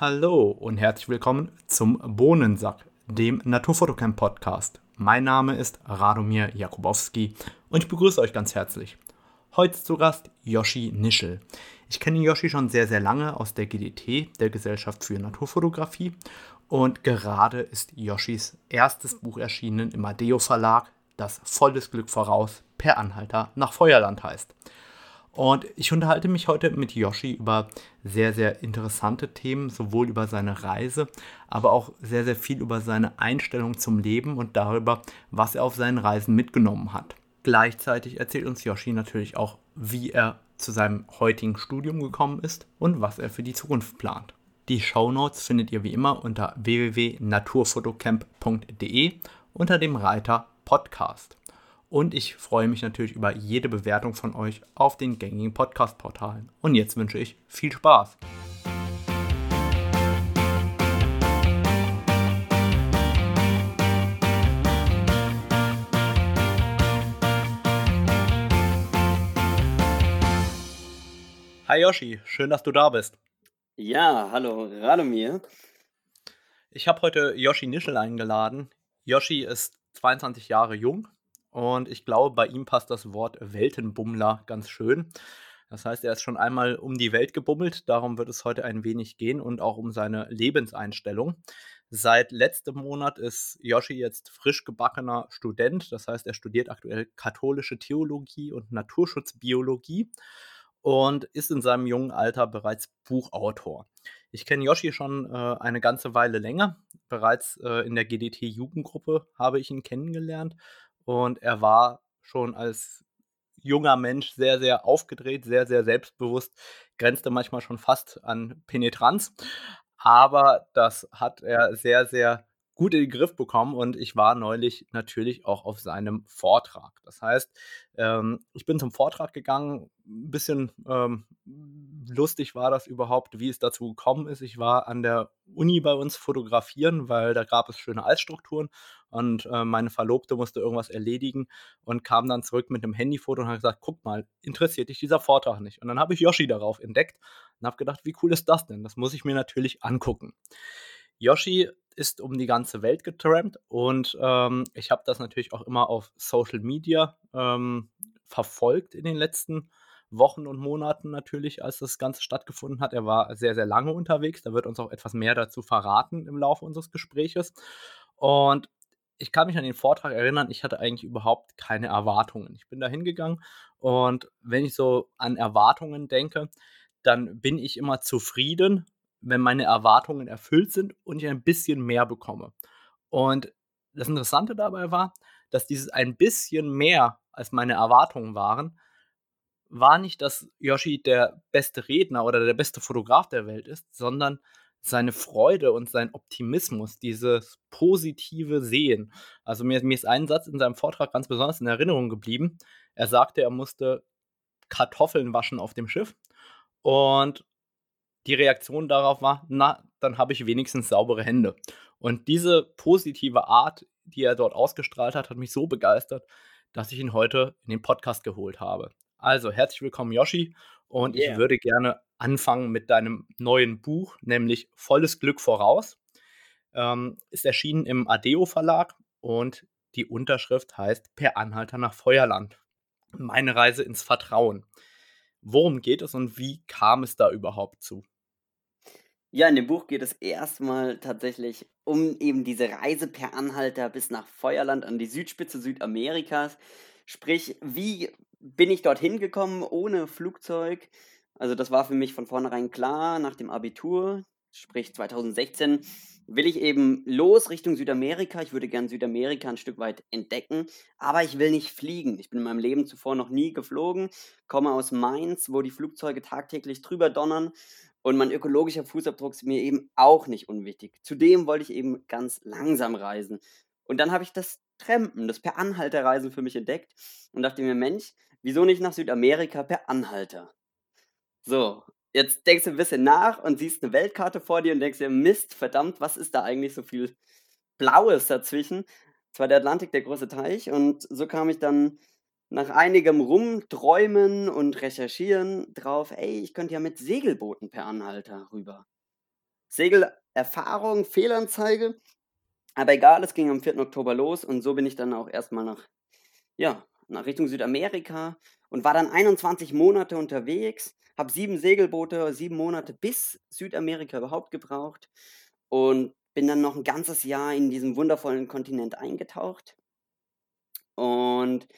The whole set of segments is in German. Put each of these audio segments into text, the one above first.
Hallo und herzlich willkommen zum Bohnensack, dem Naturfotocamp Podcast. Mein Name ist Radomir Jakubowski und ich begrüße euch ganz herzlich. Heute zu Gast Yoshi Nischel. Ich kenne Yoshi schon sehr, sehr lange aus der GDT, der Gesellschaft für Naturfotografie. Und gerade ist Yoshis erstes Buch erschienen im Adeo Verlag, das Volles Glück voraus per Anhalter nach Feuerland heißt. Und ich unterhalte mich heute mit Yoshi über sehr, sehr interessante Themen, sowohl über seine Reise, aber auch sehr, sehr viel über seine Einstellung zum Leben und darüber, was er auf seinen Reisen mitgenommen hat. Gleichzeitig erzählt uns Yoshi natürlich auch, wie er zu seinem heutigen Studium gekommen ist und was er für die Zukunft plant. Die Show Notes findet ihr wie immer unter www.naturfotocamp.de unter dem Reiter Podcast. Und ich freue mich natürlich über jede Bewertung von euch auf den gängigen Podcast-Portalen. Und jetzt wünsche ich viel Spaß. Hi Yoshi, schön, dass du da bist. Ja, hallo Radomir. Ich habe heute Yoshi Nischel eingeladen. Yoshi ist 22 Jahre jung, und ich glaube, bei ihm passt das Wort Weltenbummler ganz schön. Das heißt, er ist schon einmal um die Welt gebummelt. Darum wird es heute ein wenig gehen und auch um seine Lebenseinstellung. Seit letztem Monat ist Yoshi jetzt frisch gebackener Student. Das heißt, er studiert aktuell katholische Theologie und Naturschutzbiologie und ist in seinem jungen Alter bereits Buchautor. Ich kenne Yoshi schon äh, eine ganze Weile länger. Bereits äh, in der GDT-Jugendgruppe habe ich ihn kennengelernt und er war schon als junger Mensch sehr, sehr aufgedreht, sehr, sehr selbstbewusst, grenzte manchmal schon fast an Penetranz. Aber das hat er sehr, sehr gut in den Griff bekommen und ich war neulich natürlich auch auf seinem Vortrag. Das heißt, ähm, ich bin zum Vortrag gegangen, ein bisschen ähm, lustig war das überhaupt, wie es dazu gekommen ist. Ich war an der Uni bei uns fotografieren, weil da gab es schöne Eisstrukturen und äh, meine Verlobte musste irgendwas erledigen und kam dann zurück mit einem Handyfoto und hat gesagt, guck mal, interessiert dich dieser Vortrag nicht? Und dann habe ich Yoshi darauf entdeckt und habe gedacht, wie cool ist das denn? Das muss ich mir natürlich angucken. Yoshi ist um die ganze Welt getrampt und ähm, ich habe das natürlich auch immer auf Social Media ähm, verfolgt in den letzten Wochen und Monaten natürlich, als das Ganze stattgefunden hat. Er war sehr, sehr lange unterwegs. Da wird uns auch etwas mehr dazu verraten im Laufe unseres Gespräches. Und ich kann mich an den Vortrag erinnern, ich hatte eigentlich überhaupt keine Erwartungen. Ich bin da hingegangen und wenn ich so an Erwartungen denke, dann bin ich immer zufrieden, wenn meine Erwartungen erfüllt sind und ich ein bisschen mehr bekomme. Und das Interessante dabei war, dass dieses ein bisschen mehr als meine Erwartungen waren, war nicht, dass Yoshi der beste Redner oder der beste Fotograf der Welt ist, sondern seine Freude und sein Optimismus, dieses positive Sehen. Also mir, mir ist ein Satz in seinem Vortrag ganz besonders in Erinnerung geblieben. Er sagte, er musste Kartoffeln waschen auf dem Schiff und die Reaktion darauf war, na, dann habe ich wenigstens saubere Hände. Und diese positive Art, die er dort ausgestrahlt hat, hat mich so begeistert, dass ich ihn heute in den Podcast geholt habe. Also, herzlich willkommen, Yoshi. Und yeah. ich würde gerne anfangen mit deinem neuen Buch, nämlich Volles Glück voraus. Ähm, ist erschienen im Adeo Verlag und die Unterschrift heißt Per Anhalter nach Feuerland. Meine Reise ins Vertrauen. Worum geht es und wie kam es da überhaupt zu? Ja, in dem Buch geht es erstmal tatsächlich um eben diese Reise per Anhalter bis nach Feuerland an die Südspitze Südamerikas. Sprich, wie bin ich dorthin gekommen ohne Flugzeug? Also das war für mich von vornherein klar nach dem Abitur, sprich 2016 will ich eben los Richtung Südamerika. Ich würde gern Südamerika ein Stück weit entdecken, aber ich will nicht fliegen. Ich bin in meinem Leben zuvor noch nie geflogen, komme aus Mainz, wo die Flugzeuge tagtäglich drüber donnern und mein ökologischer Fußabdruck ist mir eben auch nicht unwichtig. Zudem wollte ich eben ganz langsam reisen. Und dann habe ich das Trampen, das per Anhalter Reisen für mich entdeckt und dachte mir, Mensch, wieso nicht nach Südamerika per Anhalter? So, Jetzt denkst du ein bisschen nach und siehst eine Weltkarte vor dir und denkst dir, Mist, verdammt, was ist da eigentlich so viel Blaues dazwischen? Es war der Atlantik, der große Teich und so kam ich dann nach einigem Rumträumen und Recherchieren drauf, ey, ich könnte ja mit Segelbooten per Anhalter rüber. Segelerfahrung, Fehlanzeige. Aber egal, es ging am 4. Oktober los und so bin ich dann auch erstmal nach, ja, nach Richtung Südamerika und war dann 21 Monate unterwegs, habe sieben Segelboote, sieben Monate bis Südamerika überhaupt gebraucht und bin dann noch ein ganzes Jahr in diesem wundervollen Kontinent eingetaucht. Und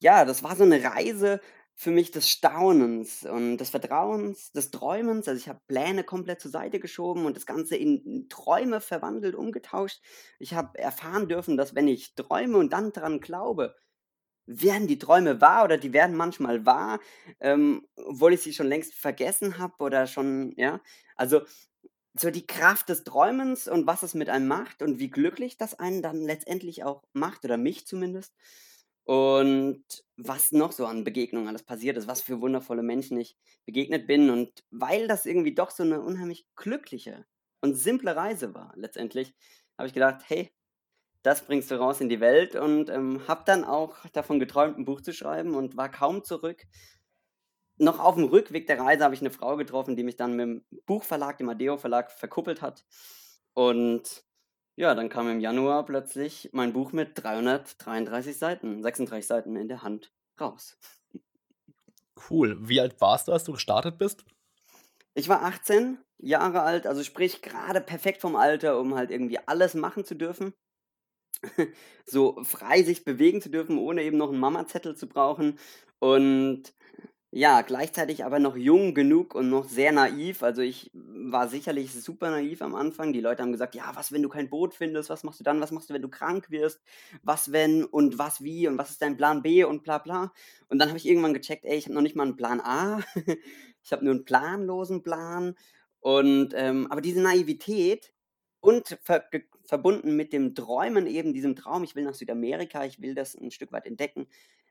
ja, das war so eine Reise für mich des Staunens und des Vertrauens, des Träumens. Also, ich habe Pläne komplett zur Seite geschoben und das Ganze in Träume verwandelt, umgetauscht. Ich habe erfahren dürfen, dass wenn ich träume und dann dran glaube, werden die Träume wahr oder die werden manchmal wahr, ähm, obwohl ich sie schon längst vergessen habe oder schon ja? Also, so die Kraft des Träumens und was es mit einem macht und wie glücklich das einen dann letztendlich auch macht oder mich zumindest. Und was noch so an Begegnungen alles passiert ist, was für wundervolle Menschen ich begegnet bin. Und weil das irgendwie doch so eine unheimlich glückliche und simple Reise war letztendlich, habe ich gedacht: „Hey, das bringst du raus in die Welt“ und, ähm, habe dann auch davon geträumt, ein Buch zu schreiben und war kaum zurück. Noch auf dem Rückweg der Reise habe ich eine Frau getroffen, die mich dann mit dem Buchverlag, dem Adeo Verlag, verkuppelt hat. Und ja, dann kam im Januar plötzlich mein Buch mit 333 Seiten, 36 Seiten in der Hand raus. Cool. Wie alt warst du, als du gestartet bist? Ich war 18 Jahre alt, also sprich gerade perfekt vom Alter, um halt irgendwie alles machen zu dürfen. So frei sich bewegen zu dürfen, ohne eben noch einen Mama-Zettel zu brauchen. Und ja, gleichzeitig aber noch jung genug und noch sehr naiv. Also ich war sicherlich super naiv am Anfang. Die Leute haben gesagt, ja, was, wenn du kein Boot findest? Was machst du dann? Was machst du, wenn du krank wirst? Was, wenn und was, wie und was ist dein Plan B und bla bla. Und dann habe ich irgendwann gecheckt, ey, ich habe noch nicht mal einen Plan A. ich habe nur einen planlosen Plan. Und ähm, aber diese Naivität und ver verbunden mit dem Träumen eben, diesem Traum, ich will nach Südamerika, ich will das ein Stück weit entdecken,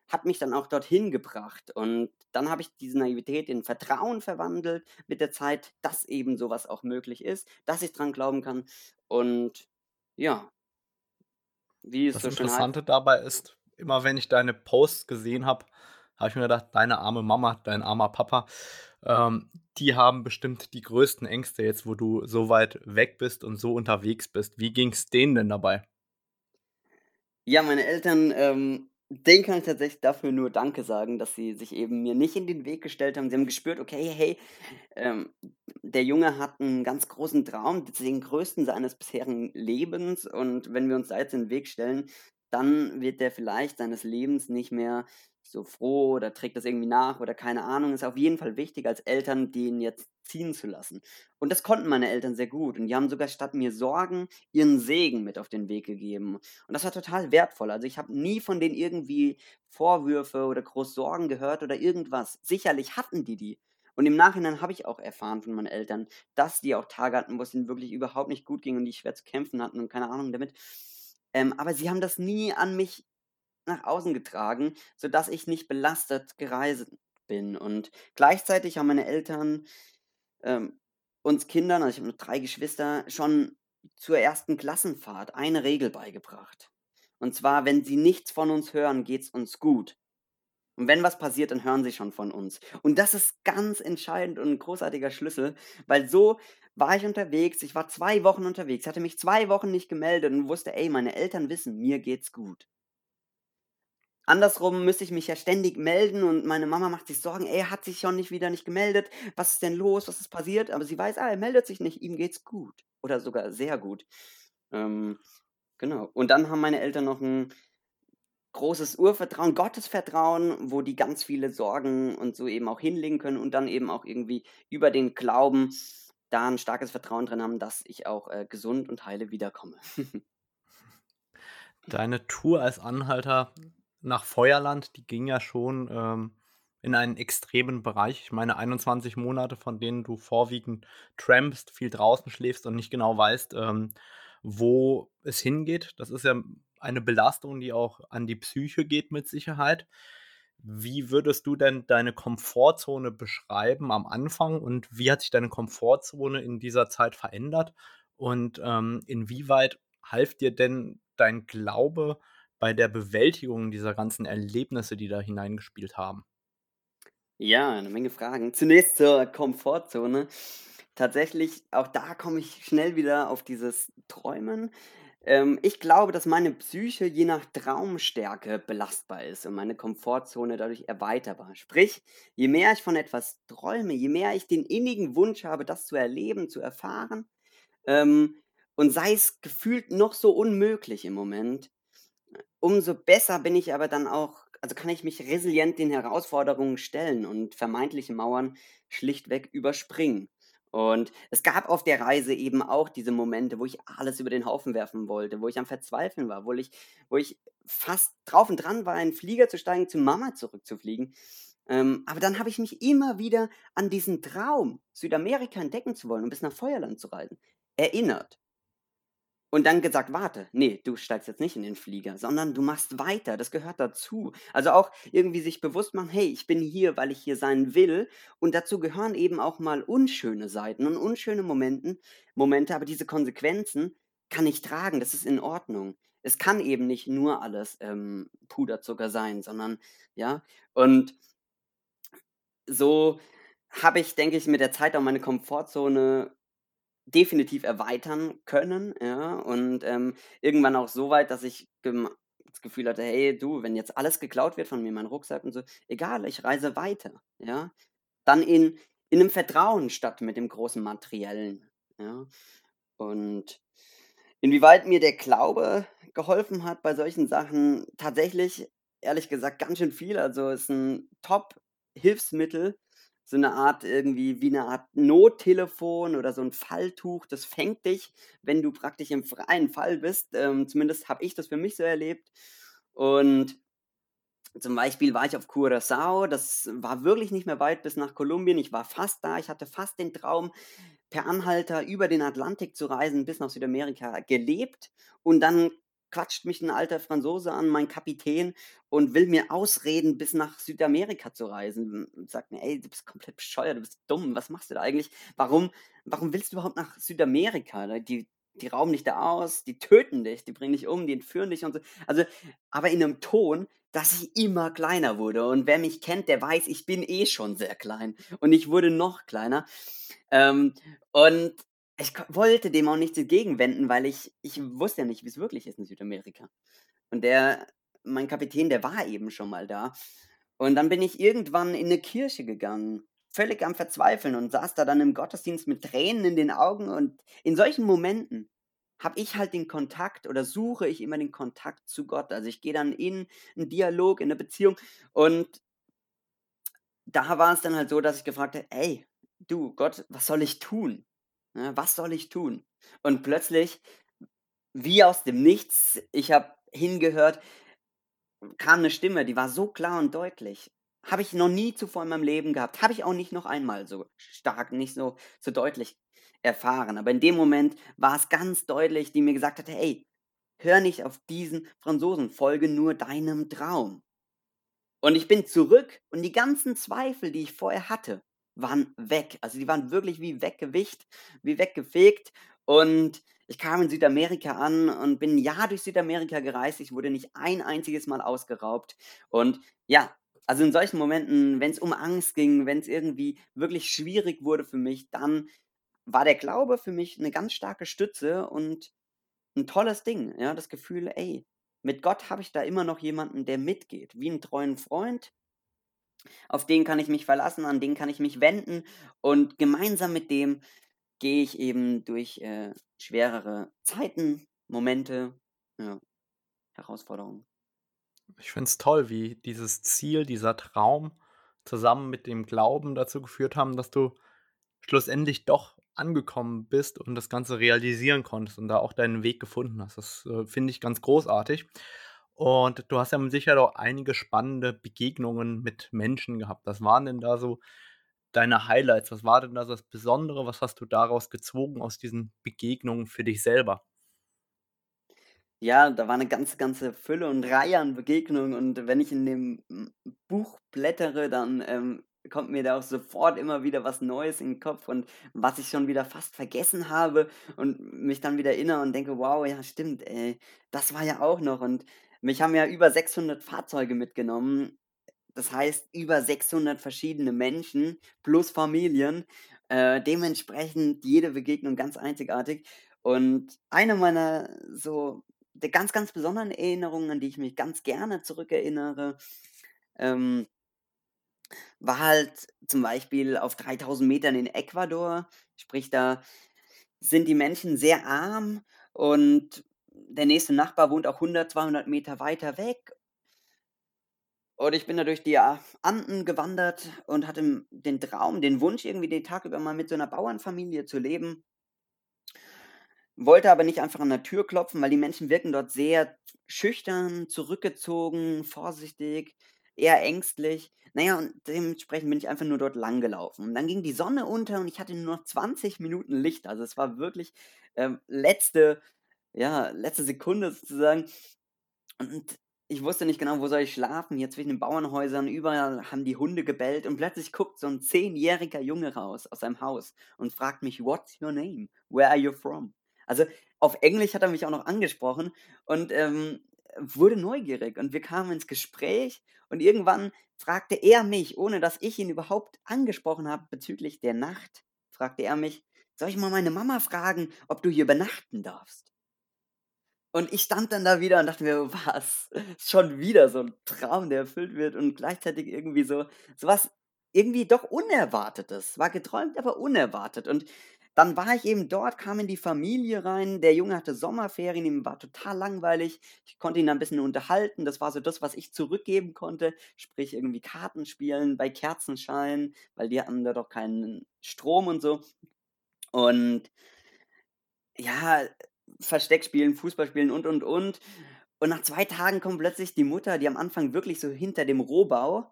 hat mich dann auch dorthin gebracht. Und dann habe ich diese Naivität in Vertrauen verwandelt mit der Zeit, dass eben sowas auch möglich ist, dass ich dran glauben kann. Und ja, wie es Das so schön heißt. Interessante dabei ist, immer wenn ich deine Posts gesehen habe, habe ich mir gedacht, deine arme Mama, dein armer Papa, ähm, die haben bestimmt die größten Ängste jetzt, wo du so weit weg bist und so unterwegs bist. Wie ging es denen denn dabei? Ja, meine Eltern ähm, Denen kann ich tatsächlich dafür nur Danke sagen, dass sie sich eben mir nicht in den Weg gestellt haben. Sie haben gespürt, okay, hey, ähm, der Junge hat einen ganz großen Traum, den größten seines bisherigen Lebens. Und wenn wir uns da jetzt in den Weg stellen, dann wird der vielleicht seines Lebens nicht mehr so froh oder trägt das irgendwie nach oder keine Ahnung. Ist auf jeden Fall wichtig als Eltern, den jetzt ziehen zu lassen. Und das konnten meine Eltern sehr gut. Und die haben sogar statt mir Sorgen ihren Segen mit auf den Weg gegeben. Und das war total wertvoll. Also ich habe nie von denen irgendwie Vorwürfe oder groß Sorgen gehört oder irgendwas. Sicherlich hatten die die. Und im Nachhinein habe ich auch erfahren von meinen Eltern, dass die auch Tage hatten, wo es ihnen wirklich überhaupt nicht gut ging und die schwer zu kämpfen hatten und keine Ahnung damit. Ähm, aber sie haben das nie an mich nach außen getragen, sodass ich nicht belastet gereist bin. Und gleichzeitig haben meine Eltern ähm, uns Kindern, also ich habe nur drei Geschwister, schon zur ersten Klassenfahrt eine Regel beigebracht. Und zwar, wenn sie nichts von uns hören, geht es uns gut. Und wenn was passiert, dann hören sie schon von uns. Und das ist ganz entscheidend und ein großartiger Schlüssel, weil so war ich unterwegs, ich war zwei Wochen unterwegs, hatte mich zwei Wochen nicht gemeldet und wusste, ey, meine Eltern wissen, mir geht's gut. Andersrum müsste ich mich ja ständig melden und meine Mama macht sich Sorgen, ey, hat sich schon nicht wieder nicht gemeldet, was ist denn los, was ist passiert? Aber sie weiß, ah, er meldet sich nicht, ihm geht's gut. Oder sogar sehr gut. Ähm, genau. Und dann haben meine Eltern noch ein großes Urvertrauen, Gottesvertrauen, wo die ganz viele Sorgen und so eben auch hinlegen können und dann eben auch irgendwie über den Glauben da ein starkes Vertrauen drin haben, dass ich auch äh, gesund und heile wiederkomme. Deine Tour als Anhalter nach Feuerland, die ging ja schon ähm, in einen extremen Bereich. Ich meine, 21 Monate, von denen du vorwiegend trampst, viel draußen schläfst und nicht genau weißt, ähm, wo es hingeht. Das ist ja eine Belastung, die auch an die Psyche geht mit Sicherheit. Wie würdest du denn deine Komfortzone beschreiben am Anfang und wie hat sich deine Komfortzone in dieser Zeit verändert? Und ähm, inwieweit half dir denn dein Glaube bei der Bewältigung dieser ganzen Erlebnisse, die da hineingespielt haben? Ja, eine Menge Fragen. Zunächst zur Komfortzone. tatsächlich, auch da komme ich schnell wieder auf dieses Träumen. Ähm, ich glaube, dass meine Psyche je nach Traumstärke belastbar ist und meine Komfortzone dadurch erweiterbar. Sprich, je mehr ich von etwas träume, je mehr ich den innigen Wunsch habe, das zu erleben, zu erfahren, ähm, und sei es gefühlt noch so unmöglich im Moment, umso besser bin ich aber dann auch also kann ich mich resilient den Herausforderungen stellen und vermeintliche Mauern schlichtweg überspringen. Und es gab auf der Reise eben auch diese Momente, wo ich alles über den Haufen werfen wollte, wo ich am Verzweifeln war, wo ich, wo ich fast drauf und dran war, in Flieger zu steigen, zu Mama zurückzufliegen. Ähm, aber dann habe ich mich immer wieder an diesen Traum, Südamerika entdecken zu wollen und bis nach Feuerland zu reisen, erinnert. Und dann gesagt: „Warte, nee, du steigst jetzt nicht in den Flieger, sondern du machst weiter, das gehört dazu.“ Also, auch irgendwie sich bewusst machen: „Hey, ich bin hier, weil ich hier sein will.“ Und dazu gehören eben auch mal unschöne Seiten und unschöne Momenten Momente, aber diese Konsequenzen kann ich tragen, das ist in Ordnung. Es kann eben nicht nur alles, ähm, Puderzucker sein, sondern ja? Und so habe ich, denke ich, mit der Zeit auch meine Komfortzone definitiv erweitern können, ja, und, ähm, irgendwann auch so weit, dass ich das Gefühl hatte: „Hey, du, wenn jetzt alles geklaut wird von mir, mein Rucksack und so, egal, ich reise weiter“, ja? Dann in in 'nem Vertrauen statt mit dem großen Materiellen, ja? Und inwieweit mir der Glaube geholfen hat bei solchen Sachen, tatsächlich, ehrlich gesagt, ganz schön viel. Also, ist 'n Top-Hilfsmittel, so 'ne Art irgendwie wie 'ne Art Nottelefon oder so 'n Falltuch, das fängt dich, wenn du praktisch im freien Fall bist. Ähm, zumindest habe ich das für mich so erlebt. Und zum Beispiel war ich auf Curaçao, das war wirklich nicht mehr weit bis nach Kolumbien. Ich war fast da. Ich hatte fast den Traum, per Anhalter über den Atlantik zu reisen bis nach Südamerika gelebt. Und dann quatscht mich 'n alter Franzose an, mein Kapitän, und will mir ausreden, bis nach Südamerika zu reisen und sagt mir: „Ey, du bist komplett bescheuert, du bist dumm. Was machst du da eigentlich? Warum warum willst du überhaupt nach Südamerika? Ne, die die rauben dich da aus, die töten dich, die bringen dich um, die entführen dich und so.“ Also, aber in 'nem Ton, dass ich immer kleiner wurde. Und wer mich kennt, der weiß, ich bin eh schon sehr klein und ich wurde noch kleiner. Ähm, und ich wollte dem auch nichts entgegenwenden, weil ich ich wusste ja nicht, wie's wirklich ist in Südamerika. Und der mein Kapitän, der war eben schon mal da. Und dann bin ich irgendwann in 'ne Kirche gegangen, völlig am Verzweifeln und saß da dann im Gottesdienst mit Tränen in den Augen. Und in solchen Momenten habe ich halt den Kontakt oder suche ich immer den Kontakt zu Gott. Also, ich gehe dann in 'n Dialog, in 'ne Beziehung und da war's dann halt so, dass ich gefragt habe: „Ey, du Gott, was soll ich tun?“ Ne, was soll ich tun? Und plötzlich, wie aus dem Nichts, ich habe hingehört, kam 'ne Stimme, die war so klar und deutlich. Habe ich noch nie zuvor in meinem Leben gehabt. Habe ich auch nicht noch einmal so stark, nicht so so deutlich erfahren. Aber in dem Moment war's ganz deutlich, die mir gesagt hat: „Hey, hör nicht auf diesen Franzosen, folge nur deinem Traum.“ Und ich bin zurück und die ganzen Zweifel, die ich vorher hatte, waren weg. Also, die waren wirklich wie weggewischt, wie weggefegt. Und ich kam in Südamerika an und bin 'n Jahr durch Südamerika gereist. Ich wurde nicht ein einziges Mal ausgeraubt. Und ja, also, in solchen Momenten, wenn's um Angst ging, wenn's irgendwie wirklich schwierig wurde für mich, dann war der Glaube für mich 'ne ganz starke Stütze und 'n tolles Ding, ja? Das Gefühl: „Ey, mit Gott habe ich da immer noch jemanden, der mitgeht, wie 'n treuen Freund.“ Auf den kann ich mich verlassen, an den kann ich mich wenden und gemeinsam mit dem gehe ich eben durch, äh, schwerere Zeiten, Momente, ja, Herausforderungen. Ich finde es toll, wie dieses Ziel, dieser Traum zusammen mit dem Glauben dazu geführt haben, dass du schlussendlich doch angekommen bist und das Ganze realisieren konntest und da auch deinen Weg gefunden hast. Das, äh, finde ich ganz großartig. Und du hast ja Sicherheit auch einige spannende Begegnungen mit Menschen gehabt. Was waren denn da so deine Highlights? Was war denn da so das Besondere? Was hast du daraus gezogen aus diesen Begegnungen für dich selber? Ja, da war 'ne ganze ganze Fülle und Reihe an Begegnungen und wenn ich in dem, hm, Buch blättere, dann, ähm, kommt mir da auch sofort immer wieder was Neues in 'n Kopf und was ich schon wieder fast vergessen habe und mich dann wieder erinnere und denke: „Wow, ja stimmt, ey, das war ja auch noch.“ Und mich haben ja über 600 Fahrzeuge mitgenommen. Das heißt, über 600 verschiedene Menschen plus Familien. Äh, dementsprechend jede Begegnung ganz einzigartig. Und eine meiner so der ganz, ganz besonderen Erinnerungen, an die ich mich ganz gerne zurückerinnere, ähm war halt zum Beispiel auf 3000 Metern in Ecuador. Sprich, da sind die Menschen sehr arm und der nächste Nachbar wohnt auch 100, 200 Meter weiter weg. Und ich bin da durch die Anden gewandert und hatte den Traum, den Wunsch, irgendwie den Tag über mal mit so einer Bauernfamilie zu leben. Wollte aber nicht einfach an der Tür klopfen, weil die Menschen wirken dort sehr schüchtern, zurückgezogen, vorsichtig, eher ängstlich. Naja, und dementsprechend bin ich einfach nur dort lang gelaufen. Und dann ging die Sonne unter und ich hatte nur noch 20 Minuten Licht. Also es war wirklich ähm, letzte, ja, letzte Sekunde sozusagen. Und ich wusste nicht genau, wo soll ich schlafen. Hier zwischen den Bauernhäusern, überall haben die Hunde gebellt und plötzlich guckt so ein zehnjähriger Junge raus aus seinem Haus und fragt mich, What's your name? Where are you from? Also auf Englisch hat er mich auch noch angesprochen und ähm, wurde neugierig und wir kamen ins Gespräch und irgendwann fragte er mich, ohne dass ich ihn überhaupt angesprochen habe bezüglich der Nacht, fragte er mich, soll ich mal meine Mama fragen, ob du hier übernachten darfst? Und ich stand dann da wieder und dachte mir, was? Schon wieder so ein Traum, der erfüllt wird und gleichzeitig irgendwie so, so was irgendwie doch Unerwartetes. War geträumt, aber unerwartet. Und dann war ich eben dort, kam in die Familie rein. Der Junge hatte Sommerferien, ihm war total langweilig. Ich konnte ihn ein bisschen unterhalten. Das war so das, was ich zurückgeben konnte. Sprich, irgendwie Karten spielen bei Kerzenschein, weil die hatten da doch keinen Strom und so. Und ja, Versteck spielen, Fußball spielen und und und. Und nach zwei Tagen kommt plötzlich die Mutter, die am Anfang wirklich so hinter dem Rohbau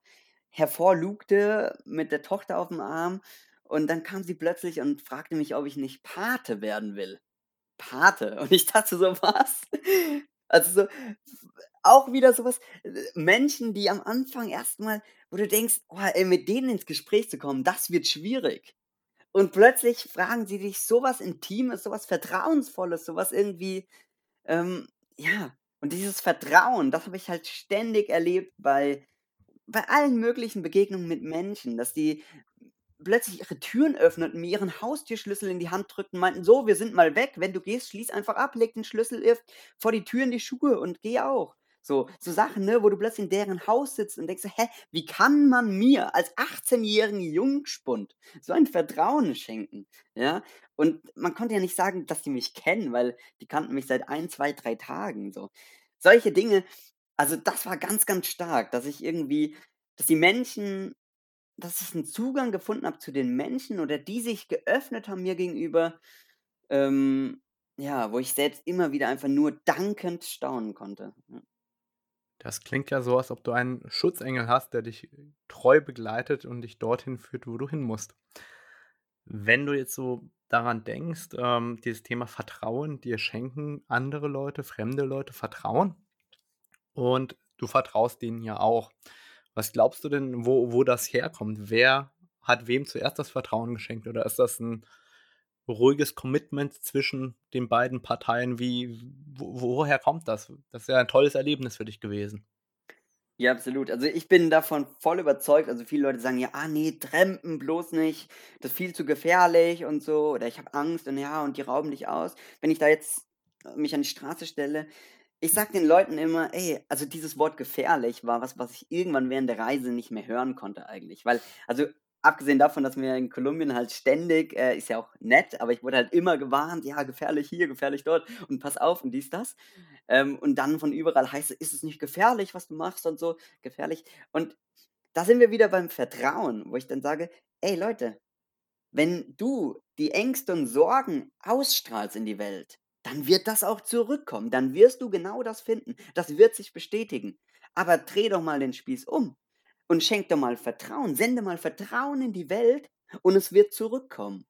hervorlugte mit der Tochter auf dem Arm und dann kam sie plötzlich und fragte mich, ob ich nicht Pate werden will. Pate. Und ich dachte so, was? Also so, auch wieder sowas, äh, Menschen, die am Anfang erstmal, wo du denkst, oh, ey, mit denen ins Gespräch zu kommen, das wird schwierig. Und plötzlich fragen sie dich sowas Intimes, sowas Vertrauensvolles, sowas irgendwie, ähm, ja. Und dieses Vertrauen, das habe ich halt ständig erlebt bei, bei allen möglichen Begegnungen mit Menschen, dass die plötzlich ihre Türen öffneten, mir ihren Haustürschlüssel in die Hand drückten, meinten, so, wir sind mal weg, wenn du gehst, schließ einfach ab, leg den Schlüssel vor die Tür in die Schuhe und geh auch. So, so Sachen, ne, wo du plötzlich in deren Haus sitzt und denkst, hä, wie kann man mir als 18-jährigen Jungspund so ein Vertrauen schenken? Ja, und man konnte ja nicht sagen, dass die mich kennen, weil die kannten mich seit ein, zwei, drei Tagen, so. Solche Dinge, also das war ganz, ganz stark, dass ich irgendwie, dass die Menschen dass ich einen Zugang gefunden habe zu den Menschen oder die sich geöffnet haben mir gegenüber, ähm, ja, wo ich selbst immer wieder einfach nur dankend staunen konnte. Ja. Das klingt ja so, als ob du einen Schutzengel hast, der dich treu begleitet und dich dorthin führt, wo du hin musst. Wenn du jetzt so daran denkst, ähm, dieses Thema Vertrauen, dir schenken andere Leute, fremde Leute Vertrauen und du vertraust denen ja auch. Was glaubst du denn, wo wo das herkommt? Wer hat wem zuerst das Vertrauen geschenkt oder ist das ein ruhiges Commitment zwischen den beiden Parteien? Wie wo woher kommt das? Das ist ja ein tolles Erlebnis für dich gewesen. Ja, absolut. Also, ich bin davon voll überzeugt. Also, viele Leute sagen ja: „Ah ne, Trampen bloß nicht, das ist viel zu gefährlich und so“ oder „Ich habe Angst und ja, und die rauben dich aus.“ Wenn ich da jetzt äh, mich an die Straße stelle ich sage den Leuten immer: „Ey“ also dieses Wort gefährlich war was, was ich irgendwann während der Reise nicht mehr hören konnte eigentlich. Weil also abgesehen davon, dass mir in Kolumbien halt ständig äh, ist ja auch nett, aber ich wurde halt immer gewarnt: „Ja, gefährlich hier, gefährlich dort und pass auf“ und dies, das. Ähm, und dann von überall heißt es: „Ist es nicht gefährlich, was du machst und so, gefährlich?“ Und da sind wir wieder beim Vertrauen, wo ich dann sage: „Ey Leute, wenn du die Ängste und Sorgen ausstrahlst in die Welt, dann wird das auch zurückkommen. Dann wirst du genau das finden. Das wird sich bestätigen. Aber dreh doch mal den Spieß um und schenk doch mal Vertrauen. Sende mal Vertrauen in die Welt und es wird zurückkommen.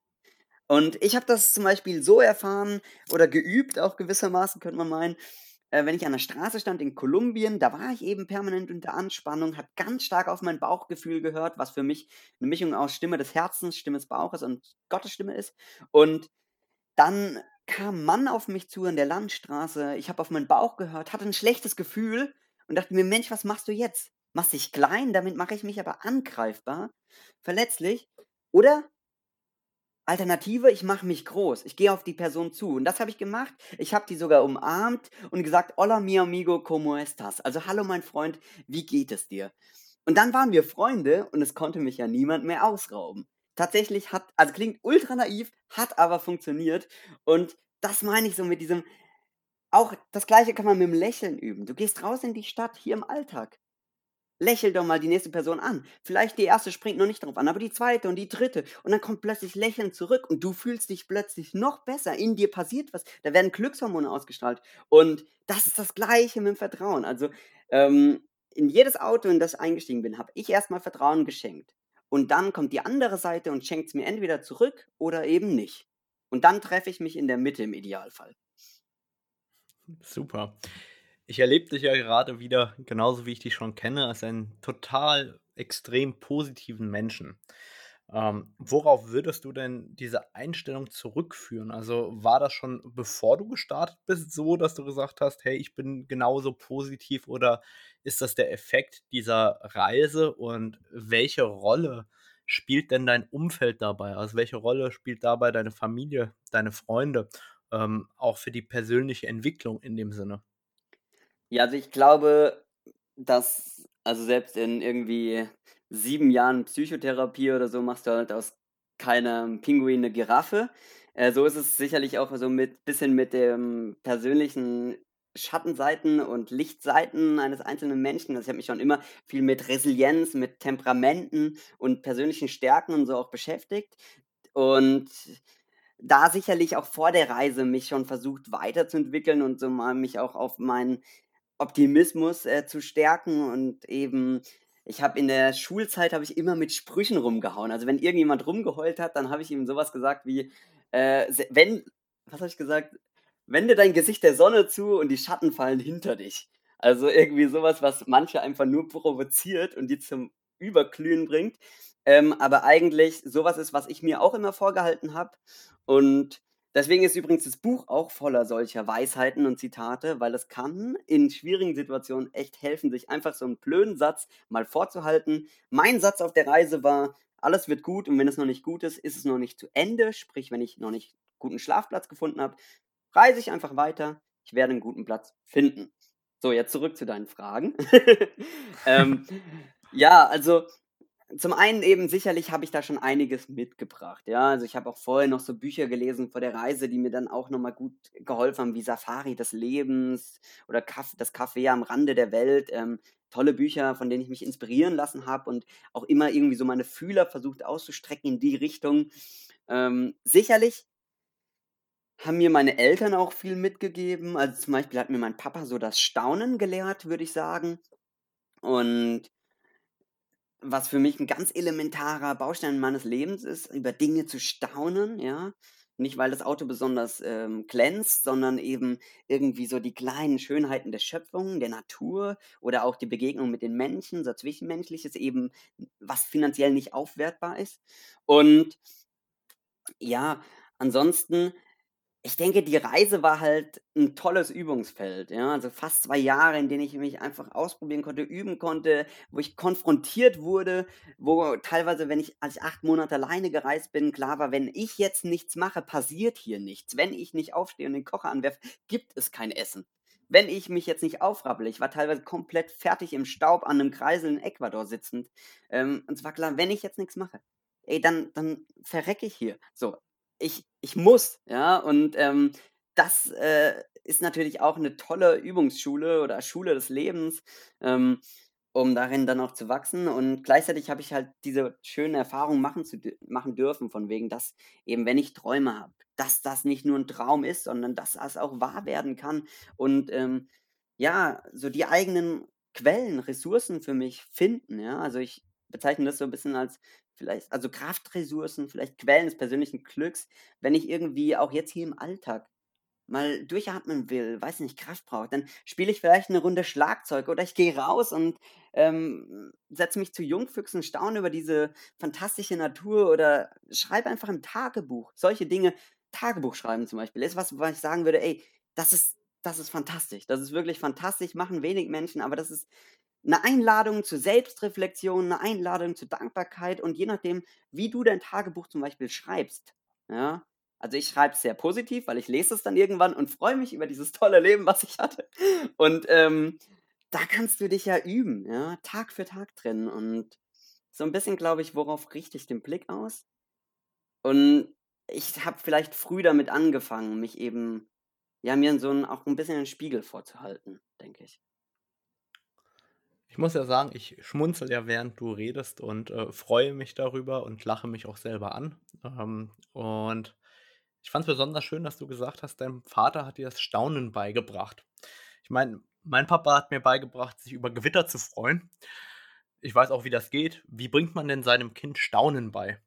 Und ich habe das zum Beispiel so erfahren oder geübt, auch gewissermaßen, könnte man meinen, äh, wenn ich an der Straße stand in Kolumbien, da war ich eben permanent unter Anspannung, habe ganz stark auf mein Bauchgefühl gehört, was für mich eine Mischung aus Stimme des Herzens, Stimme des Bauches und Gottes Stimme ist. Und dann kam 'n Mann auf mich zu an der Landstraße. Ich habe auf meinen Bauch gehört, hatte ein schlechtes Gefühl und dachte mir: „Mensch, was machst du jetzt? Machst dich klein, damit mache ich mich aber angreifbar, verletzlich oder Alternative, ich mache mich groß. Ich gehe auf die Person zu. Und das habe ich gemacht. Ich habe die sogar umarmt und gesagt, hola mi amigo, ¿cómo estás? Also, hallo mein Freund, wie geht es dir? Und dann waren wir Freunde und es konnte mich ja niemand mehr ausrauben. Tatsächlich hat, also klingt ultra naiv, hat aber funktioniert. Und das meine ich so mit diesem, auch das Gleiche kann man mit dem Lächeln üben. Du gehst raus in die Stadt, hier im Alltag. Lächel doch mal die nächste Person an. Vielleicht die erste springt noch nicht drauf an, aber die zweite und die dritte. Und dann kommt plötzlich Lächeln zurück und du fühlst dich plötzlich noch besser. In dir passiert was. Da werden Glückshormone ausgestrahlt. Und das ist das Gleiche mit dem Vertrauen. Also ähm, in jedes Auto, in das ich eingestiegen bin, habe ich erstmal Vertrauen geschenkt. Und dann kommt die andere Seite und schenkt es mir entweder zurück oder eben nicht. Und dann treffe ich mich in der Mitte im Idealfall. Super. Ich erlebe dich ja gerade wieder, genauso wie ich dich schon kenne, als einen total extrem positiven Menschen. Ähm, worauf würdest du denn diese Einstellung zurückführen? Also war das schon bevor du gestartet bist so, dass du gesagt hast, hey, ich bin genauso positiv oder ist das der Effekt dieser Reise und welche Rolle spielt denn dein Umfeld dabei? Also welche Rolle spielt dabei deine Familie, deine Freunde, ähm, auch für die persönliche Entwicklung in dem Sinne? Ja, also ich glaube, dass also selbst in irgendwie sieben Jahren Psychotherapie oder so machst du halt aus keinem Pinguin eine Giraffe. Äh, so ist es sicherlich auch so mit bisschen mit dem persönlichen Schattenseiten und Lichtseiten eines einzelnen Menschen. Also ich habe mich schon immer viel mit Resilienz, mit Temperamenten und persönlichen Stärken und so auch beschäftigt. Und da sicherlich auch vor der Reise mich schon versucht weiterzuentwickeln und so mal mich auch auf meinen Optimismus, äh, zu stärken und eben ich habe in der Schulzeit habe ich immer mit Sprüchen rumgehauen. Also, wenn irgendjemand rumgeheult hat, dann habe ich ihm sowas gesagt wie, äh, wenn was habe ich gesagt? „Wende dein Gesicht der Sonne zu und die Schatten fallen hinter dich.“ Also, irgendwie sowas, was manche einfach nur provoziert und die zum Überglühen bringt. Ähm, aber eigentlich sowas ist, was ich mir auch immer vorgehalten habe und Deswegen ist übrigens das Buch auch voller solcher Weisheiten und Zitate, weil es kann in schwierigen Situationen echt helfen, sich einfach so einen blöden Satz mal vorzuhalten. Mein Satz auf der Reise war, alles wird gut und wenn es noch nicht gut ist, ist es noch nicht zu Ende. Sprich, wenn ich noch nicht guten Schlafplatz gefunden habe, reise ich einfach weiter. Ich werde einen guten Platz finden. So, jetzt zurück zu deinen Fragen. ähm, ja, also zum einen eben sicherlich habe ich da schon einiges mitgebracht, ja. Also, ich habe auch vorher noch so Bücher gelesen vor der Reise, die mir dann auch noch mal gut geholfen haben, wie „Safari des Lebens“ oder Kaf „Das Café am Rande der Welt“, ähm, tolle Bücher, von denen ich mich inspirieren lassen habe und auch immer irgendwie so meine Fühler versucht auszustrecken in die Richtung. Ähm, sicherlich haben mir meine Eltern auch viel mitgegeben. Also, zum Beispiel hat mir mein Papa so das Staunen gelehrt, würde ich sagen. Und was für mich ein ganz elementarer Baustein meines Lebens ist, über Dinge zu staunen, ja? Nicht, weil das Auto besonders, ähm, glänzt, sondern eben irgendwie so die kleinen Schönheiten der Schöpfung, der Natur oder auch die Begegnung mit den Menschen, so Zwischenmenschliches eben, was finanziell nicht aufwertbar ist. Und ja, ansonsten ich denke, die Reise war halt ein tolles Übungsfeld, ja? Also, fast 2 Jahre, in denen ich mich einfach ausprobieren konnte, üben konnte, wo ich konfrontiert wurde, wo teilweise, wenn ich als ich 8 Monate alleine gereist bin, klar war, wenn ich jetzt nichts mache, passiert hier nichts. Wenn ich nicht aufstehe und den Kocher anwerfe, gibt es kein Essen. Wenn ich mich jetzt nicht aufrappele ich war teilweise komplett fertig im Staub an einem Kreisel in Ecuador sitzend. Ähm, und es war klar, wenn ich jetzt nichts mache, ey, dann dann verrecke ich hier. So, ich ich muss, ja, und, ähm, das, äh, ist natürlich auch eine tolle Übungsschule oder Schule des Lebens, ähm, um darin dann auch zu wachsen und gleichzeitig habe ich halt diese schöne Erfahrung machen zu machen dürfen, von wegen, dass eben, wenn ich Träume habe, dass das nicht nur ein Traum ist, sondern dass das auch wahr werden kann und, ähm, ja, so die eigenen Quellen, Ressourcen für mich finden, ja? Also, ich bezeichne das so ein bisschen als vielleicht also Kraftressourcen, vielleicht Quellen des persönlichen Glücks, wenn ich irgendwie auch jetzt hier im Alltag mal durchatmen will, weiß nicht, Kraft brauche, dann spiele ich vielleicht eine Runde Schlagzeug oder ich gehe raus und, ähm, setze mich zu Jungfüchsen, staune über diese fantastische Natur oder schreibe einfach im Tagebuch. Solche Dinge Tagebuch schreiben zum Beispiel ist was, was ich sagen würde: „Ey, das ist das ist fantastisch. Das ist wirklich fantastisch, machen wenig Menschen, aber das ist 'Ne Einladung zur Selbstreflexion, 'ne Einladung zur Dankbarkeit und je nachdem, wie du dein Tagebuch zum Beispiel schreibst, ja. Also ich schreibe es sehr positiv, weil ich lese es dann irgendwann und freue mich über dieses tolle Leben, was ich hatte. Und ähm, da kannst du dich ja üben, ja, Tag für Tag drin. Und so ein bisschen, glaube ich, worauf richte ich den Blick aus? Und ich habe vielleicht früh damit angefangen, mich eben, ja, mir so ein, auch ein bisschen einen Spiegel vorzuhalten, denke ich. Ich muss ja sagen, ich schmunzel ja, während du redest und äh, freue mich darüber und lache mich auch selber an. Ähm, und ich fand es besonders schön, dass du gesagt hast, dein Vater hat dir das Staunen beigebracht. Ich meine, mein Papa hat mir beigebracht, sich über Gewitter zu freuen. Ich weiß auch, wie das geht. Wie bringt man denn seinem Kind Staunen bei?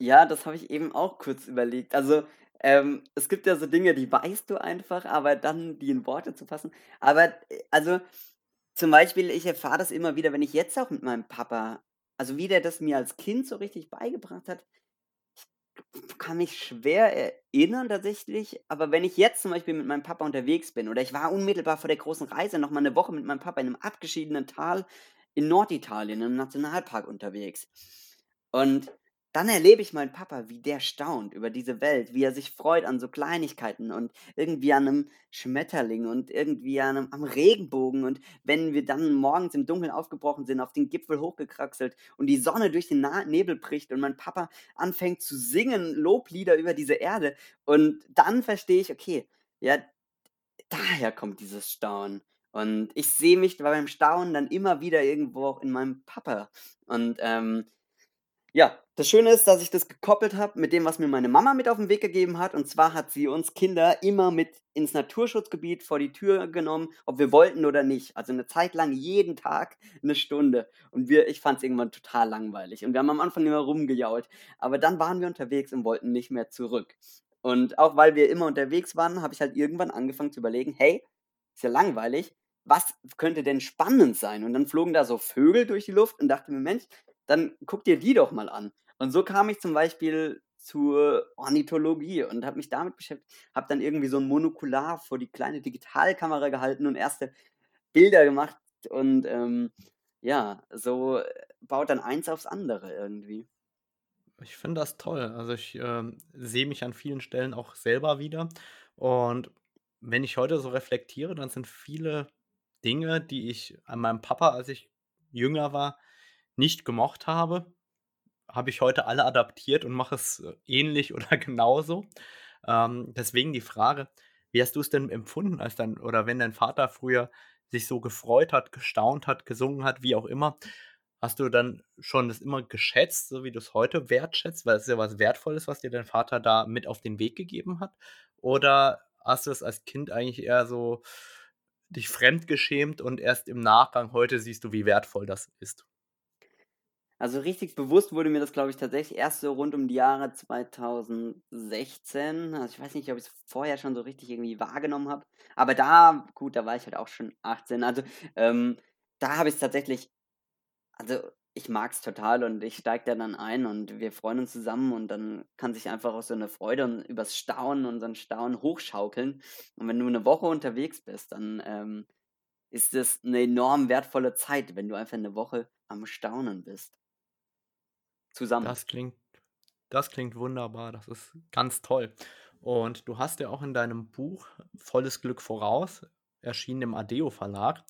Ja, das habe ich eben auch kurz überlegt. Also, ähm, es gibt ja so Dinge, die weißt du einfach, aber dann die in Worte zu fassen. Aber, äh, also, zum Beispiel, ich erfahre das immer wieder, wenn ich jetzt auch mit meinem Papa, also wie der das mir als Kind so richtig beigebracht hat, kann mich schwer erinnern tatsächlich, aber wenn ich jetzt zum Beispiel mit meinem Papa unterwegs bin oder ich war unmittelbar vor der großen Reise noch mal eine Woche mit meinem Papa in einem abgeschiedenen Tal in Norditalien, im Nationalpark unterwegs. Und dann erlebe ich meinen Papa, wie der staunt über diese Welt, wie er sich freut an so Kleinigkeiten und irgendwie an einem Schmetterling und irgendwie an 'nem am Regenbogen. Und wenn wir dann morgens im Dunkeln aufgebrochen sind, auf den Gipfel hochgekraxelt und die Sonne durch den Na Nebel bricht und mein Papa anfängt zu singen, Loblieder über diese Erde. Und dann verstehe ich, okay, ja, daher kommt dieses Staunen. Und ich sehe mich beim Staunen dann immer wieder irgendwo auch in meinem Papa. Und, ähm ja, das Schöne ist, dass ich das gekoppelt habe mit dem, was mir meine Mama mit auf den Weg gegeben hat. Und zwar hat sie uns Kinder immer mit ins Naturschutzgebiet vor die Tür genommen, ob wir wollten oder nicht. Also eine Zeit lang jeden Tag eine Stunde. Und wir, ich fand es irgendwann total langweilig. Und wir haben am Anfang immer rumgejault. Aber dann waren wir unterwegs und wollten nicht mehr zurück. Und auch weil wir immer unterwegs waren, habe ich halt irgendwann angefangen zu überlegen, hey, ist ja langweilig, was könnte denn spannend sein? Und dann flogen da so Vögel durch die Luft und dachte mir, Mensch, dann guck dir die doch mal an. Und so kam ich zum Beispiel zur Ornithologie und habe mich damit beschäftigt, habe dann irgendwie so ein Monokular vor die kleine Digitalkamera gehalten und erste Bilder gemacht und ähm, ja, so baut dann eins aufs andere irgendwie. Ich finde das toll. Also ich ähm, sehe mich an vielen Stellen auch selber wieder. Und wenn ich heute so reflektiere, dann sind viele Dinge, die ich an meinem Papa, als ich jünger war, nicht gemocht habe, habe ich heute alle adaptiert und mache es äh, ähnlich oder genauso. Ähm, deswegen die Frage, wie hast du es denn empfunden, als dann oder wenn dein Vater früher sich so gefreut hat, gestaunt hat, gesungen hat, wie auch immer, hast du dann schon das immer geschätzt, so wie du es heute wertschätzt, weil es ja was Wertvolles, was dir dein Vater da mit auf den Weg gegeben hat? Oder hast du es als Kind eigentlich eher so dich fremdgeschämt und erst im Nachgang heute siehst du, wie wertvoll das ist? Also richtig bewusst wurde mir das, glaube ich, tatsächlich erst so rund um die Jahre 2016. Also ich weiß nicht, ob ich es vorher schon so richtig irgendwie wahrgenommen habe. Aber da, gut, da war ich halt auch schon 18. Also ähm, da habe ich es tatsächlich, also ich mag es total und ich steige da dann ein und wir freuen uns zusammen und dann kann sich einfach auch so eine Freude und übers Staunen und so ein Staunen hochschaukeln. Und wenn du eine Woche unterwegs bist, dann ähm, ist das eine enorm wertvolle Zeit, wenn du einfach eine Woche am Staunen bist. Zusammen. Das klingt das klingt wunderbar, das ist ganz toll. Und du hast ja auch in deinem Buch „Volles Glück voraus“, erschienen im Adeo Verlag,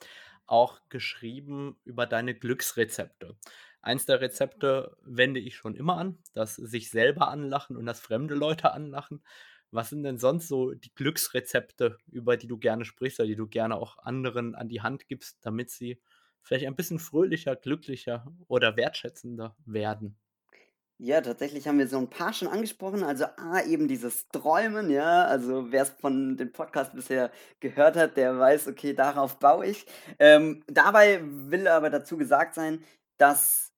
auch geschrieben über deine Glücksrezepte. Eins der Rezepte wende ich schon immer an, das sich selber anlachen und das fremde Leute anlachen. Was sind denn sonst so die Glücksrezepte, über die du gerne sprichst oder die du gerne auch anderen an die Hand gibst, damit sie vielleicht ein bisschen fröhlicher, glücklicher oder wertschätzender werden? Ja, tatsächlich haben wir so ein paar schon angesprochen. Also A, eben dieses Träumen, ja. Also wer es von dem Podcast bisher gehört hat, der weiß, okay, darauf baue ich. Ähm, dabei will aber dazu gesagt sein, dass,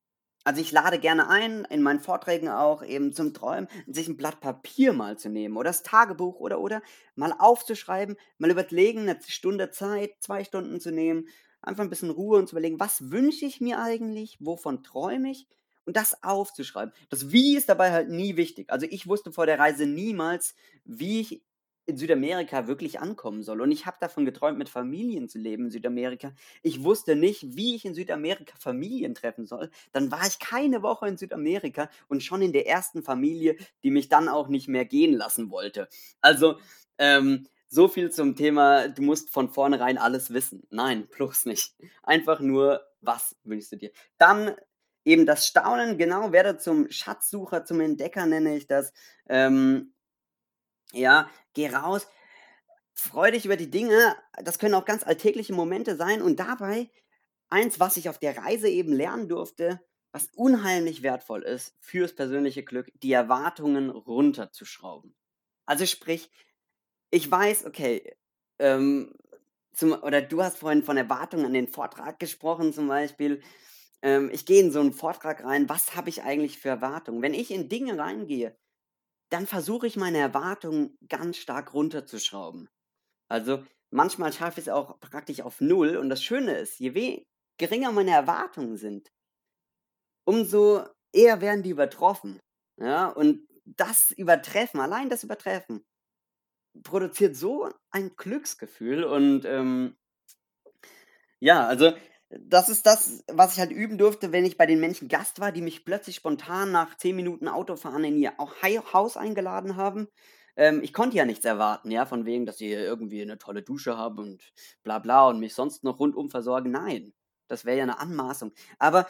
also ich lade gerne ein, in meinen Vorträgen auch eben zum Träumen, sich ein Blatt Papier mal zu nehmen oder das Tagebuch oder oder mal aufzuschreiben, mal überlegen, eine Stunde Zeit, zwei Stunden zu nehmen, einfach ein bisschen Ruhe und zu überlegen, was wünsche ich mir eigentlich, wovon träume ich und das aufzuschreiben. Das Wie ist dabei halt nie wichtig. Also ich wusste vor der Reise niemals, wie ich in Südamerika wirklich ankommen soll. Und ich habe davon geträumt, mit Familien zu leben in Südamerika. Ich wusste nicht, wie ich in Südamerika Familien treffen soll. Dann war ich keine Woche in Südamerika und schon in der ersten Familie, die mich dann auch nicht mehr gehen lassen wollte. Also, ähm, so viel zum Thema, du musst von vornherein alles wissen. Nein, bloß nicht. Einfach nur, was wünschst du dir? Dann eben das Staunen, genau, werde zum Schatzsucher, zum Entdecker nenne ich das. Ähm, ja, geh raus, freu dich über die Dinge. Das können auch ganz alltägliche Momente sein. Und dabei, eins, was ich auf der Reise eben lernen durfte, was unheimlich wertvoll ist fürs persönliche Glück, die Erwartungen runterzuschrauben. Also sprich, ich weiß, okay, ähm, zum, oder du hast vorhin von Erwartungen an den Vortrag gesprochen, zum Beispiel. Ähm, ich gehe in so einen Vortrag rein, was habe ich eigentlich für Erwartungen? Wenn ich in Dinge reingehe, dann versuche ich meine Erwartungen ganz stark runterzuschrauben. Also manchmal schaffe ich es auch praktisch auf Null. Und das Schöne ist, je geringer meine Erwartungen sind, umso eher werden die übertroffen. Ja, und das Übertreffen, allein das Übertreffen, produziert so ein Glücksgefühl und ähm, ja, also das ist das, was ich halt üben durfte, wenn ich bei den Menschen Gast war, die mich plötzlich spontan nach 10 Minuten Autofahren in ihr Haus eingeladen haben. Ähm, ich konnte ja nichts erwarten, ja, von wegen, dass sie irgendwie eine tolle Dusche haben und bla bla und mich sonst noch rundum versorgen. Nein, das wäre ja eine Anmaßung. Aber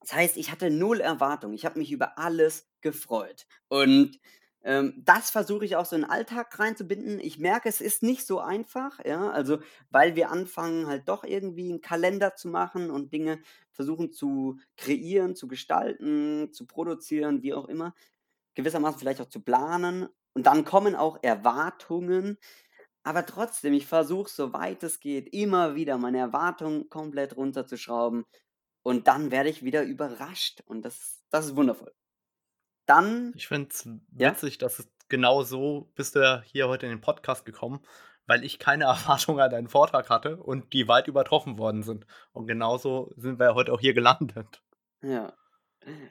das heißt, ich hatte null Erwartung. Ich habe mich über alles gefreut. Und das versuche ich auch so in den Alltag reinzubinden. Ich merke, es ist nicht so einfach, ja, also weil wir anfangen halt doch irgendwie einen Kalender zu machen und Dinge versuchen zu kreieren, zu gestalten, zu produzieren, wie auch immer, gewissermaßen vielleicht auch zu planen. Und dann kommen auch Erwartungen. Aber trotzdem, ich versuche, soweit es geht, immer wieder meine Erwartungen komplett runterzuschrauben. Und dann werde ich wieder überrascht. Und das, das ist wundervoll. Dann Ich finde es ja? witzig, dass es genau so bist du ja hier heute in den Podcast gekommen, weil ich keine Erwartungen an deinen Vortrag hatte und die weit übertroffen worden sind. Und genauso sind wir ja heute auch hier gelandet. Ja.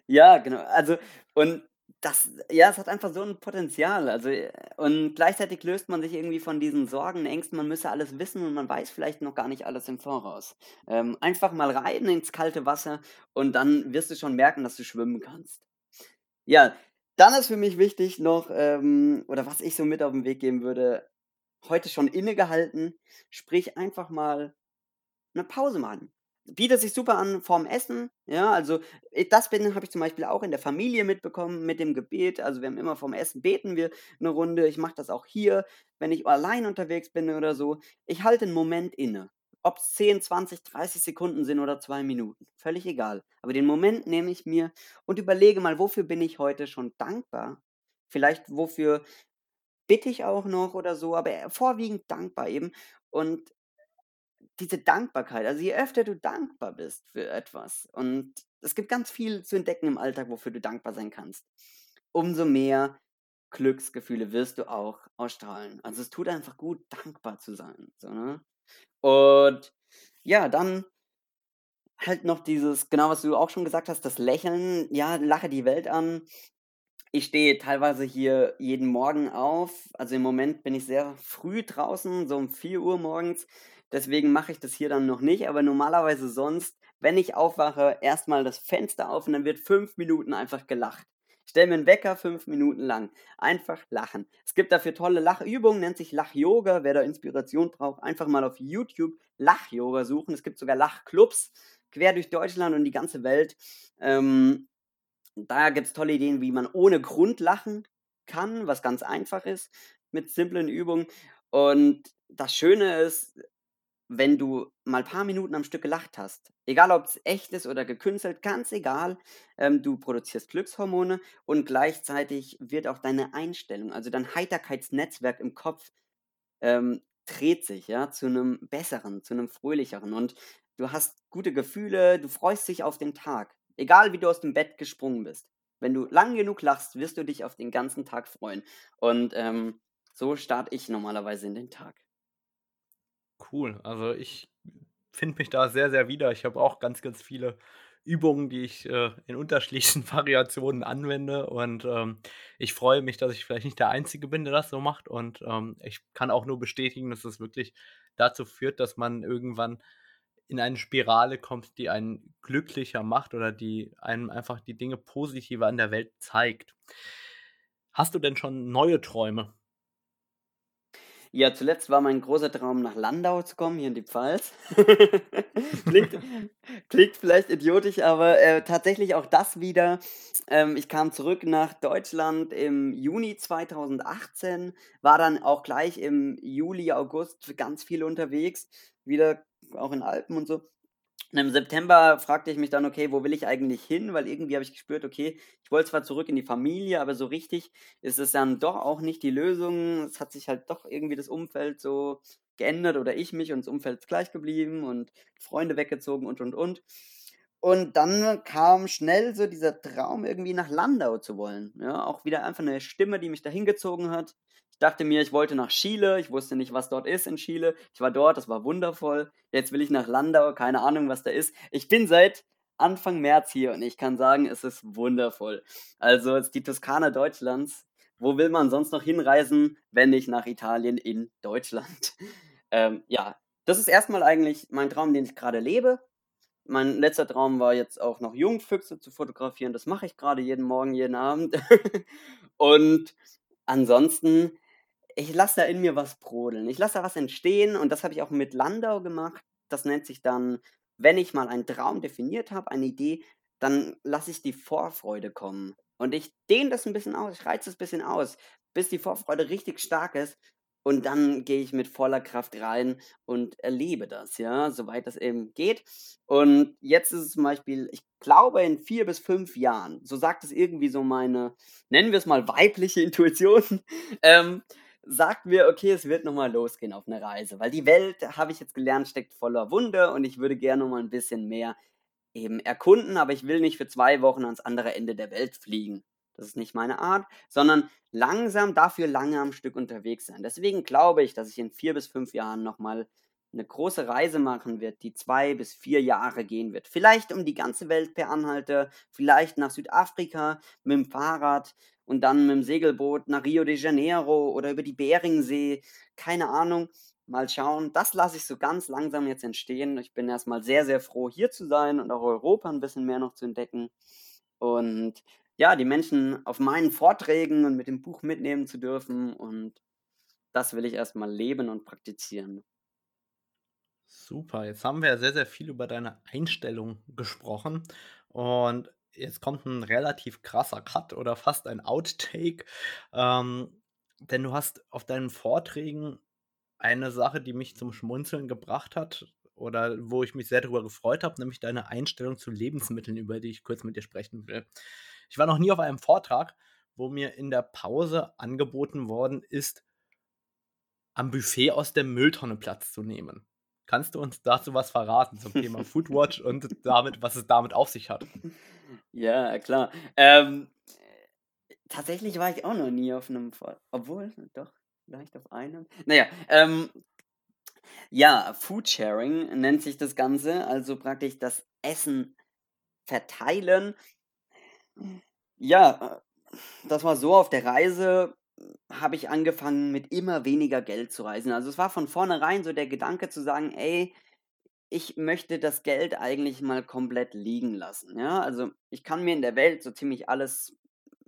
Ja, genau. Also, und das ja, es hat einfach so ein Potenzial. Also, und gleichzeitig löst man sich irgendwie von diesen Sorgen, Ängsten, man müsse alles wissen und man weiß vielleicht noch gar nicht alles im Voraus. Ähm, einfach mal rein ins kalte Wasser und dann wirst du schon merken, dass du schwimmen kannst. Ja, dann ist für mich wichtig noch, ähm, oder was ich so mit auf den Weg geben würde, heute schon innegehalten, sprich einfach mal eine Pause machen. Bietet sich super an vorm Essen, ja, also äh, das bin habe ich zum Beispiel auch in der Familie mitbekommen mit dem Gebet. Also wir haben immer vorm Essen beten wir eine Runde. Ich mache das auch hier, wenn ich allein unterwegs bin oder so. Ich halte einen Moment inne. Ob es 10, 20, 30 Sekunden sind oder zwei Minuten, völlig egal. Aber den Moment nehme ich mir und überlege mal, wofür bin ich heute schon dankbar? Vielleicht wofür bitte ich auch noch oder so, aber vorwiegend dankbar eben. Und diese Dankbarkeit, also je öfter du dankbar bist für etwas und es gibt ganz viel zu entdecken im Alltag, wofür du dankbar sein kannst, umso mehr Glücksgefühle wirst du auch ausstrahlen. Also es tut einfach gut, dankbar zu sein. So, ne? Und ja, dann halt noch dieses, genau was du auch schon gesagt hast, das Lächeln. Ja, lache die Welt an. Ich stehe teilweise hier jeden Morgen auf. Also im Moment bin ich sehr früh draußen, so um 4 Uhr morgens. Deswegen mache ich das hier dann noch nicht. Aber normalerweise sonst, wenn ich aufwache, erstmal das Fenster auf und dann wird fünf Minuten einfach gelacht. Stell mir einen Wecker fünf Minuten lang. Einfach lachen. Es gibt dafür tolle Lachübungen, nennt sich Lach-Yoga. Wer da Inspiration braucht, einfach mal auf YouTube Lach-Yoga suchen. Es gibt sogar Lachclubs quer durch Deutschland und die ganze Welt. Ähm, da gibt es tolle Ideen, wie man ohne Grund lachen kann, was ganz einfach ist, mit simplen Übungen. Und das Schöne ist, wenn du mal ein paar Minuten am Stück gelacht hast, egal ob es echt ist oder gekünstelt, ganz egal, ähm, du produzierst Glückshormone und gleichzeitig wird auch deine Einstellung, also dein Heiterkeitsnetzwerk im Kopf, ähm, dreht sich ja zu einem besseren, zu einem fröhlicheren und du hast gute Gefühle, du freust dich auf den Tag, egal wie du aus dem Bett gesprungen bist. Wenn du lang genug lachst, wirst du dich auf den ganzen Tag freuen. Und ähm, so starte ich normalerweise in den Tag. Cool. Also, ich finde mich da sehr, sehr wieder. Ich habe auch ganz, ganz viele Übungen, die ich, äh, in unterschiedlichsten Variationen anwende und, ähm, ich freue mich, dass ich vielleicht nicht der Einzige bin, der das so macht und, ähm, ich kann auch nur bestätigen, dass es wirklich dazu führt, dass man irgendwann in eine Spirale kommt, die einen glücklicher macht oder die einem einfach die Dinge positiver an der Welt zeigt. Hast du denn schon neue Träume? Ja, zuletzt war mein großer Traum, nach Landau zu kommen, hier in die Pfalz. Klingt klingt vielleicht idiotisch, aber, äh, tatsächlich auch das wieder. Ähm, ich kam zurück nach Deutschland im Juni 2018, war dann auch gleich im Juli, August ganz viel unterwegs, wieder auch in Alpen und so. Und im September fragte ich mich dann: „Okay, wo will ich eigentlich hin?“ Weil irgendwie habe ich gespürt, okay, ich wollte zwar zurück in die Familie, aber so richtig ist es dann doch auch nicht die Lösung. Es hat sich halt doch irgendwie das Umfeld so geändert oder ich mich und das Umfeld ist gleich geblieben und Freunde weggezogen und, und, und. Und dann kam schnell so dieser Traum, irgendwie nach Landau zu wollen. Ja, auch wieder einfach eine Stimme, die mich da hingezogen hat. Ich dachte mir, ich wollte nach Chile, ich wusste nicht, was dort ist in Chile. Ich war dort, das war wundervoll. Jetzt will ich nach Landau, keine Ahnung, was da ist. Ich bin seit Anfang März hier und ich kann sagen, es ist wundervoll. Also, es ist die Toskana Deutschlands. Wo will man sonst noch hinreisen, wenn nicht nach Italien in Deutschland? Ähm, ja, das ist erstmal eigentlich mein Traum, den ich gerade lebe. Mein letzter Traum war jetzt auch noch Jungfüchse zu fotografieren. Das mache ich gerade jeden Morgen, jeden Abend. Und ansonsten ich lasse da in mir was brodeln. Ich lasse da was entstehen und das habe ich auch mit Landau gemacht. Das nennt sich dann, wenn ich mal einen Traum definiert habe, eine Idee, dann lasse ich die Vorfreude kommen. Und ich dehne das ein bisschen aus, ich reize es ein bisschen aus, bis die Vorfreude richtig stark ist. Und dann gehe ich mit voller Kraft rein und erlebe das, ja, soweit das eben geht. Und jetzt ist es zum Beispiel, ich glaube, in vier bis fünf Jahren, so sagt es irgendwie so meine, nennen wir es mal weibliche Intuition, ähm, sagt mir, okay, es wird nochmal losgehen auf eine Reise, weil die Welt, habe ich jetzt gelernt, steckt voller Wunder und ich würde gerne noch mal ein bisschen mehr eben erkunden, aber ich will nicht für zwei Wochen ans andere Ende der Welt fliegen. Das ist nicht meine Art, sondern langsam, dafür lange am Stück unterwegs sein. Deswegen glaube ich, dass ich in vier bis fünf Jahren nochmal eine große Reise machen wird, die zwei bis vier Jahre gehen wird. Vielleicht um die ganze Welt per Anhalter, vielleicht nach Südafrika mit dem Fahrrad, und dann mit dem Segelboot nach Rio de Janeiro oder über die Beringsee, keine Ahnung. Mal schauen. Das lasse ich so ganz langsam jetzt entstehen. Ich bin erstmal sehr, sehr froh, hier zu sein und auch Europa ein bisschen mehr noch zu entdecken. Und ja, die Menschen auf meinen Vorträgen und mit dem Buch mitnehmen zu dürfen. Und das will ich erstmal leben und praktizieren. Super, jetzt haben wir ja sehr, sehr viel über deine Einstellung gesprochen. Und jetzt kommt ein relativ krasser Cut oder fast ein Outtake, ähm, denn du hast auf deinen Vorträgen eine Sache, die mich zum Schmunzeln gebracht hat oder wo ich mich sehr darüber gefreut habe, nämlich deine Einstellung zu Lebensmitteln, über die ich kurz mit dir sprechen will. Ich war noch nie auf einem Vortrag, wo mir in der Pause angeboten worden ist, am Buffet aus der Mülltonne Platz zu nehmen. Kannst du uns dazu was verraten zum Thema Foodwatch und damit, was es damit auf sich hat? Ja, klar. Ähm, tatsächlich war ich auch noch nie auf einem Vor obwohl, doch, vielleicht auf einem. Naja, ähm, ja, Foodsharing nennt sich das Ganze, also praktisch das Essen verteilen. Ja, äh, das war so, auf der Reise habe ich angefangen, mit immer weniger Geld zu reisen. Also es war von vornherein so der Gedanke zu sagen, ey, ich möchte das Geld eigentlich mal komplett liegen lassen. Ja, also ich kann mir in der Welt so ziemlich alles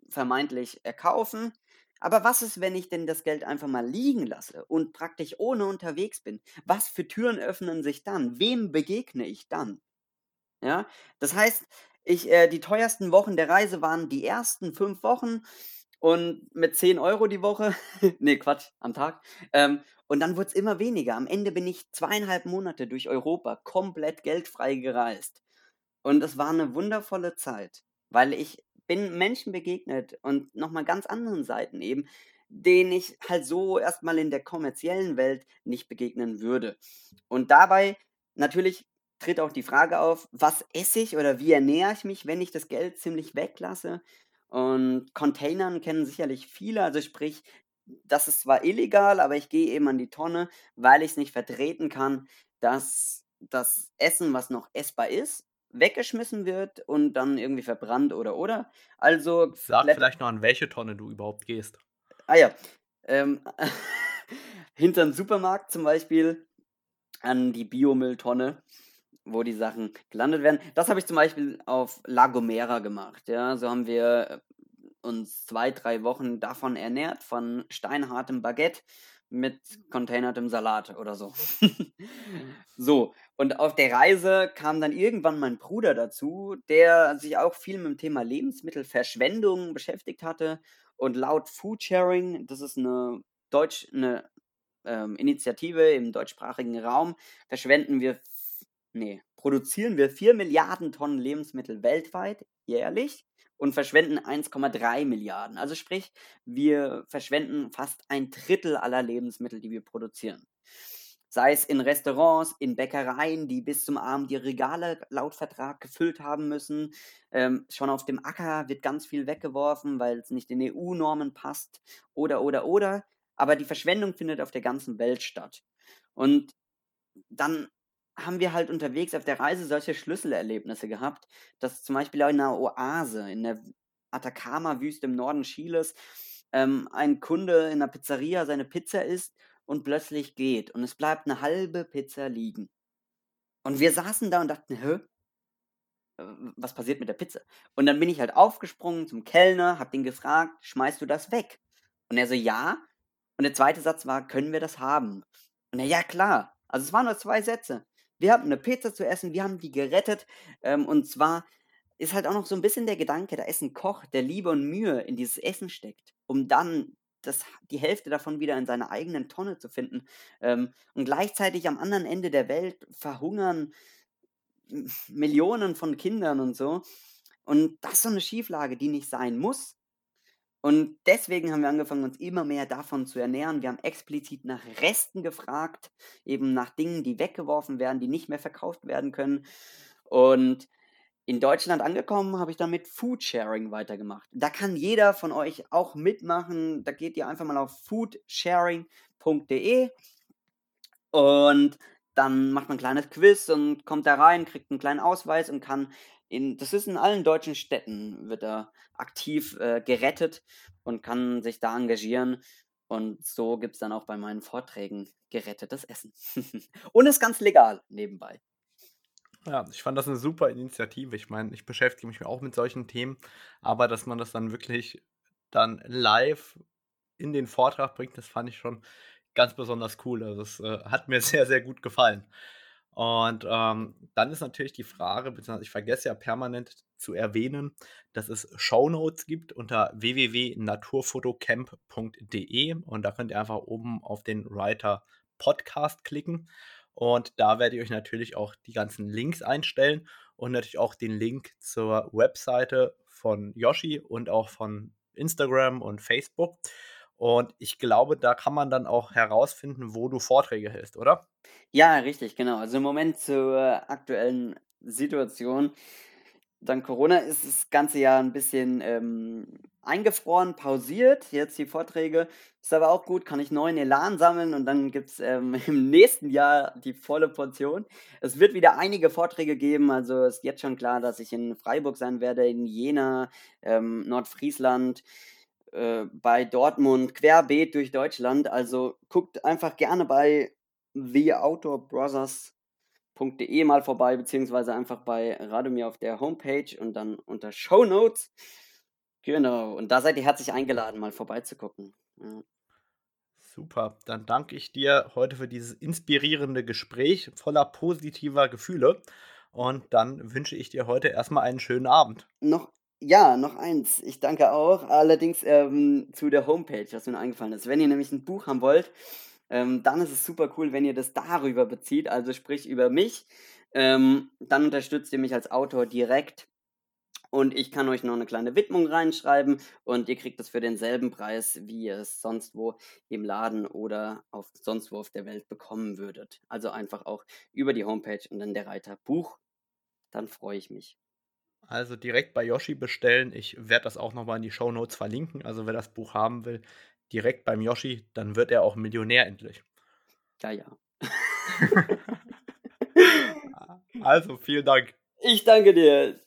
vermeintlich erkaufen. Aber was ist, wenn ich denn das Geld einfach mal liegen lasse und praktisch ohne unterwegs bin? Was für Türen öffnen sich dann? Wem begegne ich dann? Ja, das heißt, ich, äh, die teuersten Wochen der Reise waren die ersten fünf Wochen und mit 10 Euro die Woche, nee, Quatsch, am Tag. Ähm, und dann wurde es immer weniger. Am Ende bin ich zweieinhalb Monate durch Europa komplett geldfrei gereist. Und es war eine wundervolle Zeit, weil ich bin Menschen begegnet und nochmal ganz anderen Seiten eben, denen ich halt so erstmal in der kommerziellen Welt nicht begegnen würde. Und dabei natürlich tritt auch die Frage auf, was esse ich oder wie ernähre ich mich, wenn ich das Geld ziemlich weglasse? Und Containern kennen sicherlich viele, also sprich, das ist zwar illegal, aber ich gehe eben an die Tonne, weil ich es nicht vertreten kann, dass das Essen, was noch essbar ist, weggeschmissen wird und dann irgendwie verbrannt oder oder. Also Sag vielleicht noch, an welche Tonne du überhaupt gehst. Ah ja, ähm, hinterm Supermarkt zum Beispiel an die Biomülltonne, wo die Sachen gelandet werden. Das habe ich zum Beispiel auf La Gomera gemacht, ja. So haben wir uns zwei, drei Wochen davon ernährt, von steinhartem Baguette mit containertem Salat oder so. so, und auf der Reise kam dann irgendwann mein Bruder dazu, der sich auch viel mit dem Thema Lebensmittelverschwendung beschäftigt hatte. Und laut Foodsharing, das ist eine Deutsch, eine ähm, Initiative im deutschsprachigen Raum, verschwenden wir, nee, produzieren wir 4 Milliarden Tonnen Lebensmittel weltweit jährlich und verschwenden 1,3 Milliarden. Also sprich, wir verschwenden fast ein Drittel aller Lebensmittel, die wir produzieren. Sei es in Restaurants, in Bäckereien, die bis zum Abend die Regale laut Vertrag gefüllt haben müssen. Ähm, schon auf dem Acker wird ganz viel weggeworfen, weil es nicht in EU-Normen passt. Oder, oder, oder. Aber die Verschwendung findet auf der ganzen Welt statt. Und dann haben wir halt unterwegs auf der Reise solche Schlüsselerlebnisse gehabt, dass zum Beispiel in einer Oase, in der Atacama-Wüste im Norden Chiles, ähm, ein Kunde in einer Pizzeria seine Pizza isst und plötzlich geht und es bleibt eine halbe Pizza liegen. Und wir saßen da und dachten, hä? Äh, was passiert mit der Pizza? Und dann bin ich halt aufgesprungen zum Kellner, hab ihn gefragt, schmeißt du das weg? Und er so, ja. Und der zweite Satz war, können wir das haben? Und er, ja klar. Also es waren nur zwei Sätze. Wir hatten eine Pizza zu essen, wir haben die gerettet. Ähm, und zwar ist halt auch noch so ein bisschen der Gedanke, da ist ein Koch, der Liebe und Mühe in dieses Essen steckt, um dann das, die Hälfte davon wieder in seiner eigenen Tonne zu finden. Ähm, und gleichzeitig am anderen Ende der Welt verhungern Millionen von Kindern und so. Und das ist so eine Schieflage, die nicht sein muss. Und deswegen haben wir angefangen, uns immer mehr davon zu ernähren. Wir haben explizit nach Resten gefragt, eben nach Dingen, die weggeworfen werden, die nicht mehr verkauft werden können. Und in Deutschland angekommen, habe ich dann mit Foodsharing weitergemacht. Da kann jeder von euch auch mitmachen. Da geht ihr einfach mal auf foodsharing.de und dann macht man ein kleines Quiz und kommt da rein, kriegt einen kleinen Ausweis und kann in, das ist in allen deutschen Städten, wird er aktiv äh, gerettet und kann sich da engagieren. Und so gibt es dann auch bei meinen Vorträgen gerettetes Essen. und ist ganz legal nebenbei. Ja, ich fand das eine super Initiative. Ich meine, ich beschäftige mich auch mit solchen Themen, aber dass man das dann wirklich dann live in den Vortrag bringt, das fand ich schon ganz besonders cool. Also es äh, hat mir sehr, sehr gut gefallen. Und ähm, dann ist natürlich die Frage, beziehungsweise ich vergesse ja permanent zu erwähnen, dass es Shownotes gibt unter www.naturfotocamp.de und da könnt ihr einfach oben auf den Writer Podcast klicken und da werde ich euch natürlich auch die ganzen Links einstellen und natürlich auch den Link zur Webseite von Yoshi und auch von Instagram und Facebook. Und ich glaube, da kann man dann auch herausfinden, wo du Vorträge hältst, oder? Ja, richtig, genau. Also im Moment zur aktuellen Situation. Dank Corona ist das ganze Jahr ein bisschen ähm, eingefroren, pausiert. Jetzt die Vorträge. Ist aber auch gut, kann ich neuen Elan sammeln und dann gibt es ähm, im nächsten Jahr die volle Portion. Es wird wieder einige Vorträge geben. Also ist jetzt schon klar, dass ich in Freiburg sein werde, in Jena, ähm, Nordfriesland. Äh, bei Dortmund, querbeet durch Deutschland. Also guckt einfach gerne bei theoutdoorbrothers.de mal vorbei, beziehungsweise einfach bei Radomir auf der Homepage und dann unter Show Notes. Genau, und da seid ihr herzlich eingeladen, mal vorbeizugucken. Ja. Super, dann danke ich dir heute für dieses inspirierende Gespräch voller positiver Gefühle. Und dann wünsche ich dir heute erstmal einen schönen Abend. Noch ja, noch eins. Ich danke auch. Allerdings ähm, zu der Homepage, was mir eingefallen ist. Wenn ihr nämlich ein Buch haben wollt, ähm, dann ist es super cool, wenn ihr das darüber bezieht, also sprich über mich. Ähm, dann unterstützt ihr mich als Autor direkt und ich kann euch noch eine kleine Widmung reinschreiben und ihr kriegt das für denselben Preis, wie ihr es sonst wo im Laden oder auf, sonst wo auf der Welt bekommen würdet. Also einfach auch über die Homepage und dann der Reiter Buch. Dann freue ich mich. Also direkt bei Yoshi bestellen. Ich werde das auch nochmal in die Show Notes verlinken. Also wer das Buch haben will, direkt beim Yoshi, dann wird er auch Millionär endlich. Ja, ja. also vielen Dank. Ich danke dir.